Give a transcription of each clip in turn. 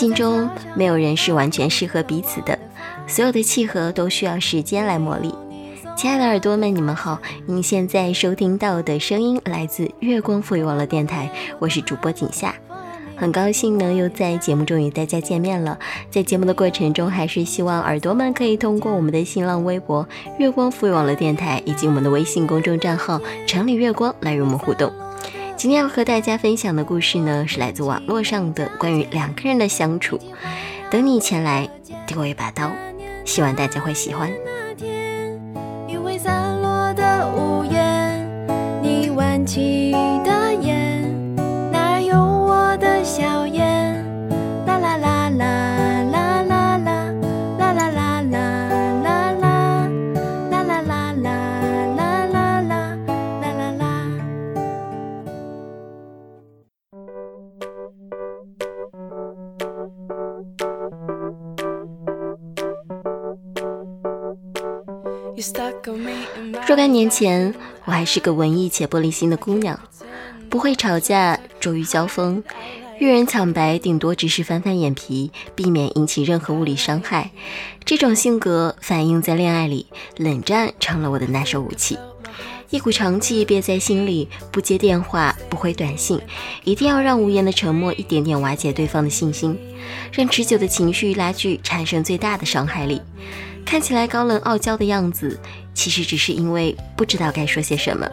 心中没有人是完全适合彼此的，所有的契合都需要时间来磨砺。亲爱的耳朵们，你们好！您现在收听到的声音来自月光赋予网络电台，我是主播景夏。很高兴呢，又在节目中与大家见面了。在节目的过程中，还是希望耳朵们可以通过我们的新浪微博“月光赋予网络电台”以及我们的微信公众账号“城里月光”来与我们互动。今天要和大家分享的故事呢，是来自网络上的关于两个人的相处。等你前来，递我一把刀，希望大家会喜欢。散落的屋檐，你挽起若干年前，我还是个文艺且玻璃心的姑娘，不会吵架，拙于交锋，遇人抢白，顶多只是翻翻眼皮，避免引起任何物理伤害。这种性格反映在恋爱里，冷战成了我的拿手武器。一股长气憋在心里，不接电话，不回短信，一定要让无言的沉默一点点瓦解对方的信心，让持久的情绪拉锯产生最大的伤害力。看起来高冷傲娇的样子，其实只是因为不知道该说些什么，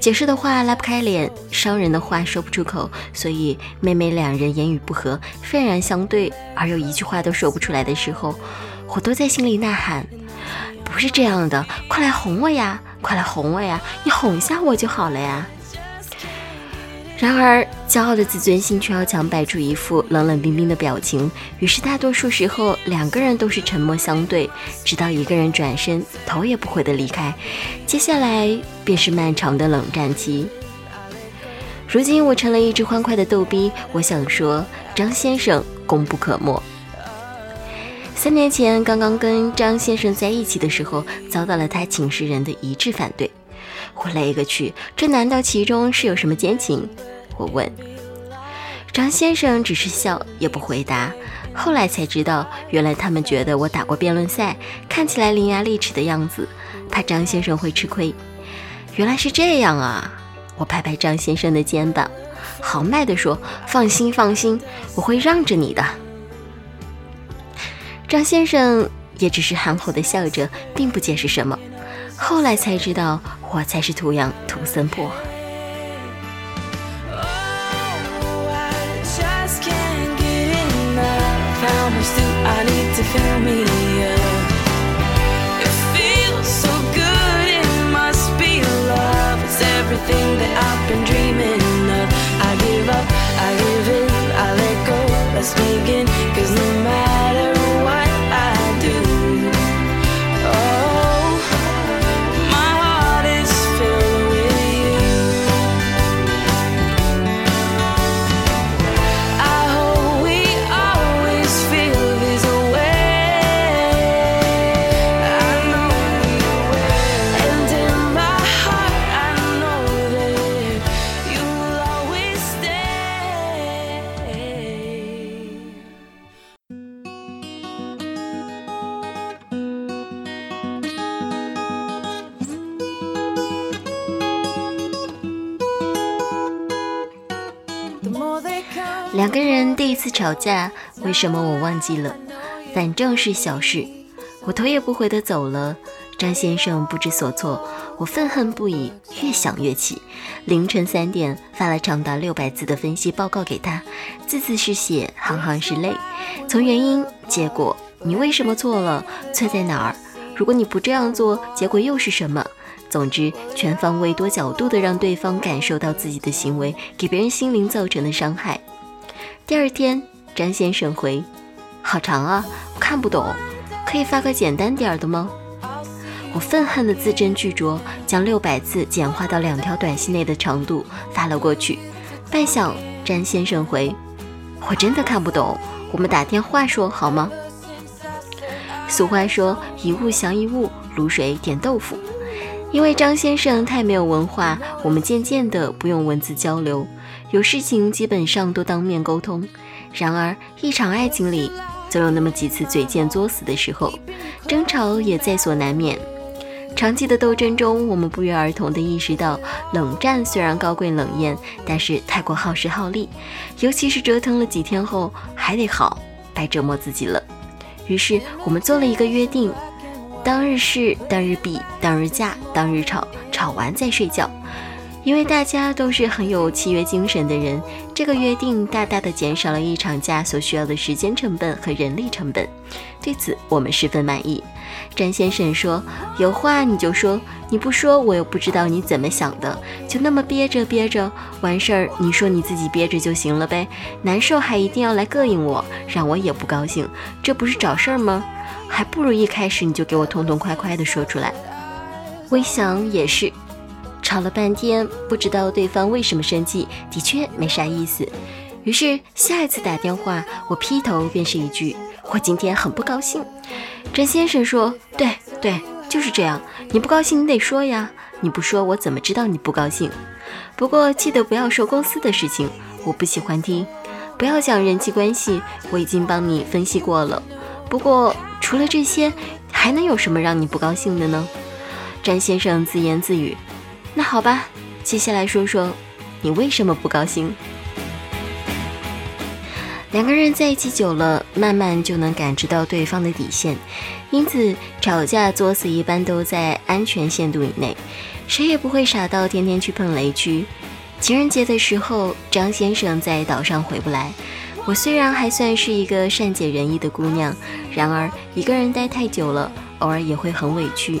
解释的话拉不开脸，伤人的话说不出口，所以每每两人言语不合，愤然相对，而又一句话都说不出来的时候，我都在心里呐喊：不是这样的，快来哄我呀！快来哄我呀！你哄一下我就好了呀。然而，骄傲的自尊心却要强摆出一副冷冷冰冰的表情，于是大多数时候两个人都是沉默相对，直到一个人转身，头也不回的离开。接下来便是漫长的冷战期。如今我成了一只欢快的逗逼，我想说，张先生功不可没。三年前，刚刚跟张先生在一起的时候，遭到了他寝室人的一致反对。我勒个去，这难道其中是有什么奸情？我问。张先生只是笑，也不回答。后来才知道，原来他们觉得我打过辩论赛，看起来伶牙俐齿的样子，怕张先生会吃亏。原来是这样啊！我拍拍张先生的肩膀，豪迈地说：“放心，放心，我会让着你的。”张先生也只是憨厚的笑着，并不解释什么。后来才知道，我才是图样图森破。fill me up. It feels so good, it must be love. It's everything that I've been dreaming of. I give up, I give in, I let go. Let's cause no matter. 两个人第一次吵架，为什么我忘记了？反正是小事，我头也不回的走了。张先生不知所措，我愤恨不已，越想越气。凌晨三点发了长达六百字的分析报告给他，字字是血，行行是泪。从原因、结果，你为什么错了？错在哪儿？如果你不这样做，结果又是什么？总之，全方位、多角度的让对方感受到自己的行为给别人心灵造成的伤害。第二天，张先生回：“好长啊，我看不懂，可以发个简单点儿的吗？”我愤恨的字斟句酌，将六百字简化到两条短信内的长度发了过去。半晌，张先生回：“我真的看不懂，我们打电话说好吗？”俗话说：“一物降一物，卤水点豆腐。”因为张先生太没有文化，我们渐渐的不用文字交流。有事情基本上都当面沟通，然而，一场爱情里总有那么几次嘴贱作死的时候，争吵也在所难免。长期的斗争中，我们不约而同地意识到，冷战虽然高贵冷艳，但是太过耗时耗力，尤其是折腾了几天后还得好，白折磨自己了。于是，我们做了一个约定：当日事，当日毕，当日嫁，当日吵，吵完再睡觉。因为大家都是很有契约精神的人，这个约定大大的减少了一场架所需要的时间成本和人力成本，对此我们十分满意。詹先生说：“有话你就说，你不说我又不知道你怎么想的，就那么憋着憋着，完事儿你说你自己憋着就行了呗，难受还一定要来膈应我，让我也不高兴，这不是找事儿吗？还不如一开始你就给我痛痛快快的说出来。”我一想也是。吵了半天，不知道对方为什么生气，的确没啥意思。于是下一次打电话，我劈头便是一句：“我今天很不高兴。”詹先生说：“对对，就是这样。你不高兴，你得说呀。你不说，我怎么知道你不高兴？不过记得不要说公司的事情，我不喜欢听。不要讲人际关系，我已经帮你分析过了。不过除了这些，还能有什么让你不高兴的呢？”詹先生自言自语。那好吧，接下来说说你为什么不高兴。两个人在一起久了，慢慢就能感知到对方的底线，因此吵架作死一般都在安全限度以内，谁也不会傻到天天去碰雷区。情人节的时候，张先生在岛上回不来，我虽然还算是一个善解人意的姑娘，然而一个人待太久了，偶尔也会很委屈。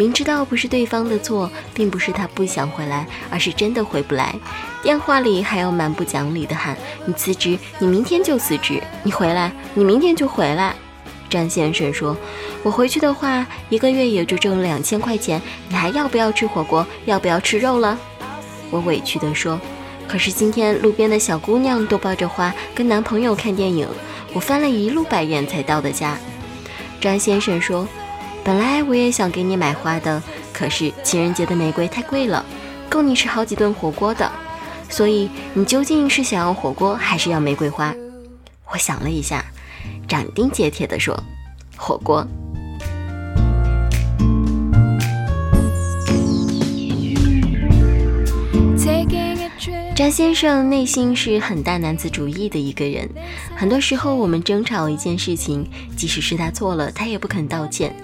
明知道不是对方的错，并不是他不想回来，而是真的回不来。电话里还要蛮不讲理的喊：“你辞职，你明天就辞职；你回来，你明天就回来。”张先生说：“我回去的话，一个月也就挣两千块钱，你还要不要吃火锅？要不要吃肉了？”我委屈地说：“可是今天路边的小姑娘都抱着花跟男朋友看电影，我翻了一路白眼才到的家。”张先生说。本来我也想给你买花的，可是情人节的玫瑰太贵了，够你吃好几顿火锅的。所以你究竟是想要火锅还是要玫瑰花？我想了一下，斩钉截铁地说：火锅。张先生内心是很大男子主义的一个人，很多时候我们争吵一件事情，即使是他错了，他也不肯道歉，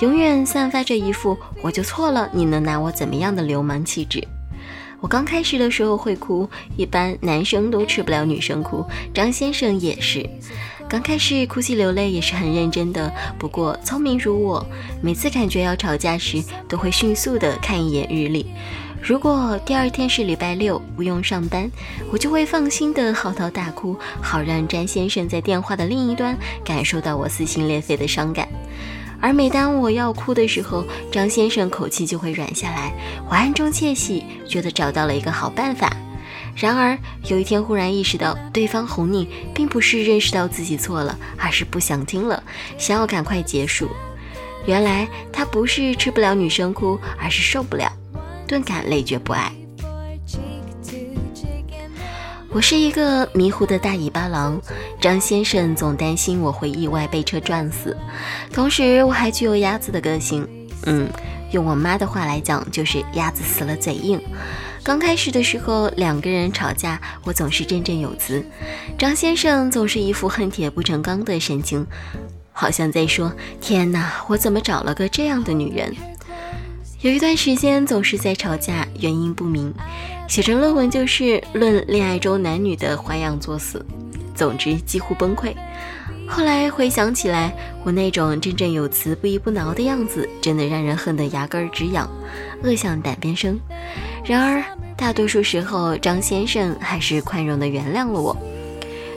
永远散发着一副我就错了，你能拿我怎么样的流氓气质。我刚开始的时候会哭，一般男生都吃不了女生哭，张先生也是，刚开始哭泣流泪也是很认真的，不过聪明如我，每次感觉要吵架时，都会迅速的看一眼日历。如果第二天是礼拜六，不用上班，我就会放心的嚎啕大哭，好让詹先生在电话的另一端感受到我撕心裂肺的伤感。而每当我要哭的时候，张先生口气就会软下来，我暗中窃喜，觉得找到了一个好办法。然而有一天忽然意识到，对方哄你，并不是认识到自己错了，而是不想听了，想要赶快结束。原来他不是吃不了女生哭，而是受不了。顿感累觉不爱。我是一个迷糊的大尾巴狼，张先生总担心我会意外被车撞死。同时，我还具有鸭子的个性，嗯，用我妈的话来讲，就是鸭子死了嘴硬。刚开始的时候，两个人吵架，我总是振振有词，张先生总是一副恨铁不成钢的神情，好像在说：“天哪，我怎么找了个这样的女人？”有一段时间总是在吵架，原因不明，写成论文就是论恋爱中男女的花样作死，总之几乎崩溃。后来回想起来，我那种振振有词、不依不挠的样子，真的让人恨得牙根直痒，恶向胆边生。然而大多数时候，张先生还是宽容地原谅了我。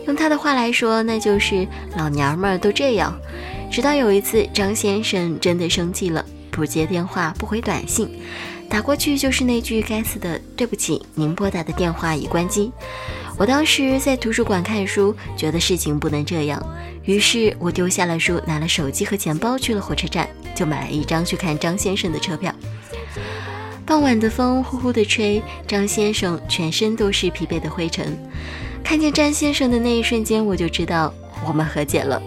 用他的话来说，那就是老娘们儿都这样。直到有一次，张先生真的生气了。不接电话，不回短信，打过去就是那句该死的“对不起，您拨打的电话已关机”。我当时在图书馆看书，觉得事情不能这样，于是我丢下了书，拿了手机和钱包去了火车站，就买了一张去看张先生的车票。傍晚的风呼呼地吹，张先生全身都是疲惫的灰尘。看见詹先生的那一瞬间，我就知道我们和解了。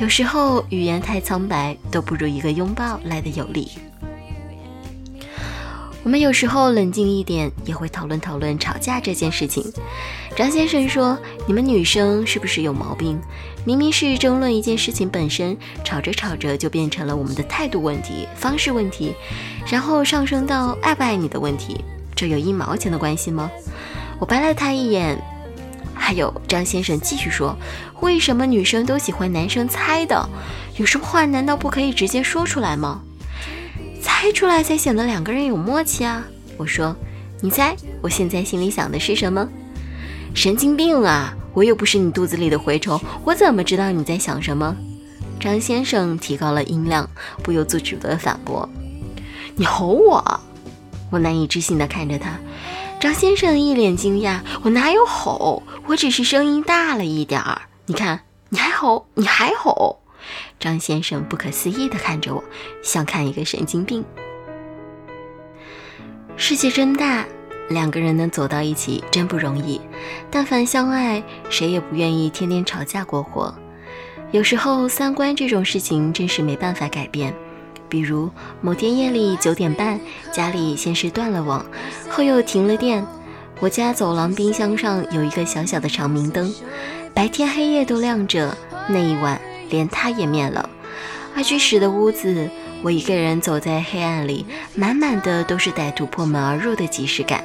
有时候语言太苍白，都不如一个拥抱来的有力。我们有时候冷静一点，也会讨论讨论吵架这件事情。张先生说：“你们女生是不是有毛病？明明是争论一件事情本身，吵着吵着就变成了我们的态度问题、方式问题，然后上升到爱不爱你的问题，这有一毛钱的关系吗？”我白了他一眼。还有张先生继续说：“为什么女生都喜欢男生猜的？有什么话难道不可以直接说出来吗？”猜出来才显得两个人有默契啊！我说：“你猜我现在心里想的是什么？”神经病啊！我又不是你肚子里的蛔虫，我怎么知道你在想什么？张先生提高了音量，不由自主地反驳：“ 你吼我！”我难以置信地看着他。张先生一脸惊讶：“我哪有吼？我只是声音大了一点儿。你看，你还吼，你还吼。”张先生不可思议地看着我，像看一个神经病。世界真大，两个人能走到一起真不容易。但凡相爱，谁也不愿意天天吵架过活。有时候三观这种事情真是没办法改变。比如某天夜里九点半，家里先是断了网，后又停了电。我家走廊冰箱上有一个小小的长明灯，白天黑夜都亮着。那一晚。连他也灭了。二居室的屋子，我一个人走在黑暗里，满满的都是歹徒破门而入的即视感。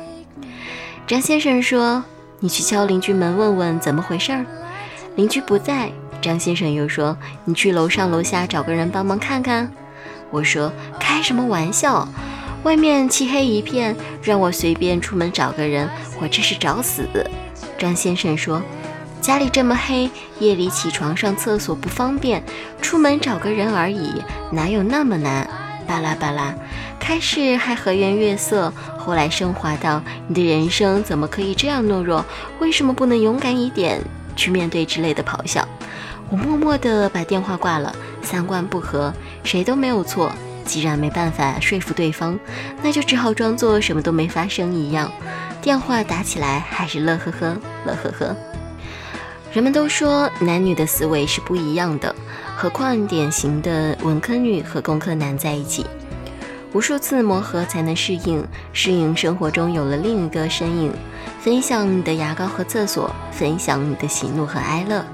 张先生说：“你去敲邻居门问问怎么回事儿。”邻居不在。张先生又说：“你去楼上楼下找个人帮忙看看。”我说：“开什么玩笑？外面漆黑一片，让我随便出门找个人，我这是找死。”张先生说。家里这么黑，夜里起床上厕所不方便，出门找个人而已，哪有那么难？巴拉巴拉，开始还和颜悦色，后来升华到你的人生怎么可以这样懦弱？为什么不能勇敢一点去面对之类的咆哮？我默默地把电话挂了。三观不合，谁都没有错。既然没办法说服对方，那就只好装作什么都没发生一样。电话打起来还是乐呵呵，乐呵呵。人们都说男女的思维是不一样的，何况典型的文科女和工科男在一起，无数次磨合才能适应，适应生活中有了另一个身影，分享你的牙膏和厕所，分享你的喜怒和哀乐。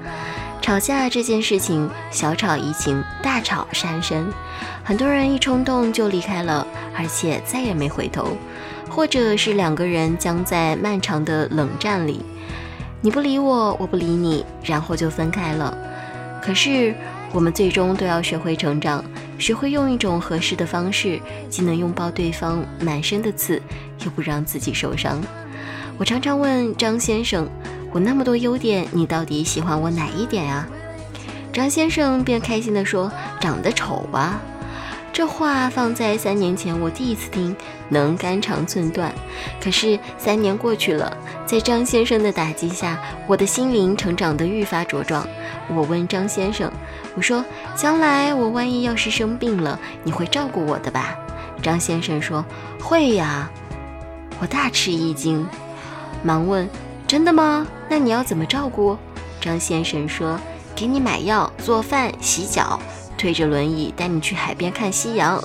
吵架这件事情，小吵怡情，大吵伤身，很多人一冲动就离开了，而且再也没回头，或者是两个人僵在漫长的冷战里。你不理我，我不理你，然后就分开了。可是我们最终都要学会成长，学会用一种合适的方式，既能拥抱对方满身的刺，又不让自己受伤。我常常问张先生：“我那么多优点，你到底喜欢我哪一点呀？”张先生便开心地说：“长得丑啊。”这话放在三年前，我第一次听，能肝肠寸断。可是三年过去了，在张先生的打击下，我的心灵成长得愈发茁壮。我问张先生：“我说，将来我万一要是生病了，你会照顾我的吧？”张先生说：“会呀。”我大吃一惊，忙问：“真的吗？那你要怎么照顾？”张先生说：“给你买药、做饭、洗脚。”推着轮椅带你去海边看夕阳，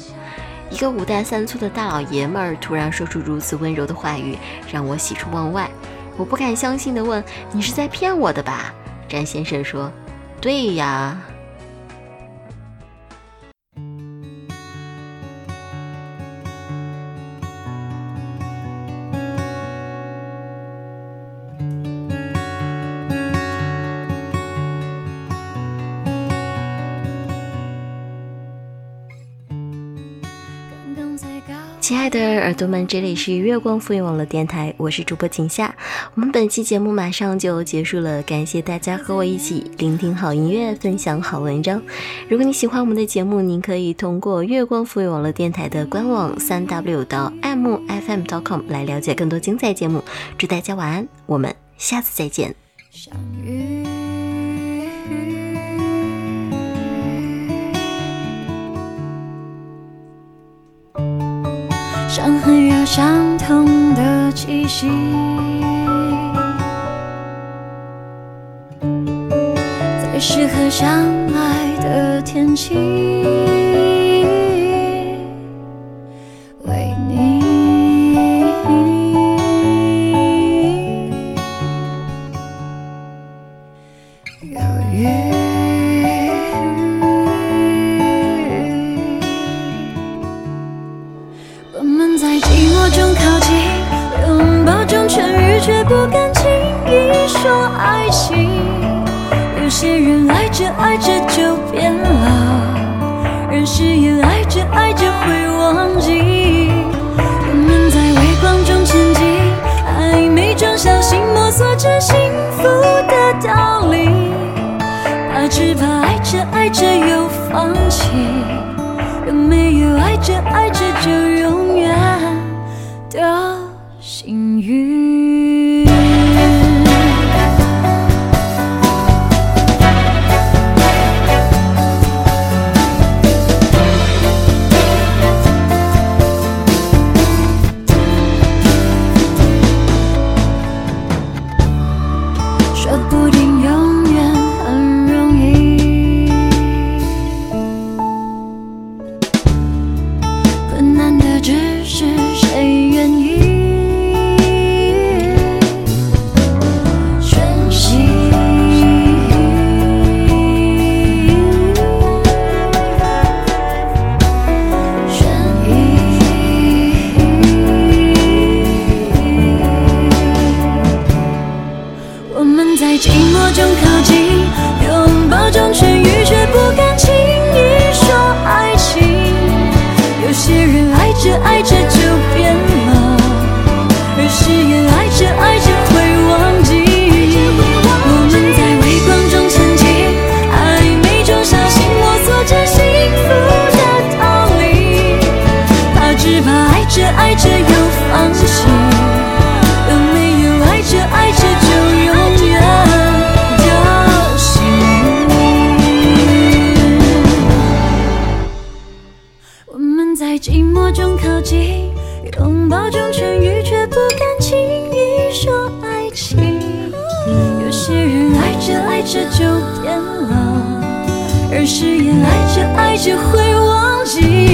一个五大三粗的大老爷们儿突然说出如此温柔的话语，让我喜出望外。我不敢相信地问：“你是在骗我的吧？”张先生说：“对呀。”耳朵们，这里是月光浮云网络电台，我是主播景夏。我们本期节目马上就结束了，感谢大家和我一起聆听好音乐，分享好文章。如果你喜欢我们的节目，您可以通过月光浮云网络电台的官网三 w 到 mfm.com 来了解更多精彩节目。祝大家晚安，我们下次再见。伤痕有相同的气息最适合相爱的天气。爱着又放弃，人没有爱着爱。寂寞中靠近，拥抱中痊愈，却不敢轻易说爱情。有些人爱着爱着就变老，而誓言爱着爱着会忘记。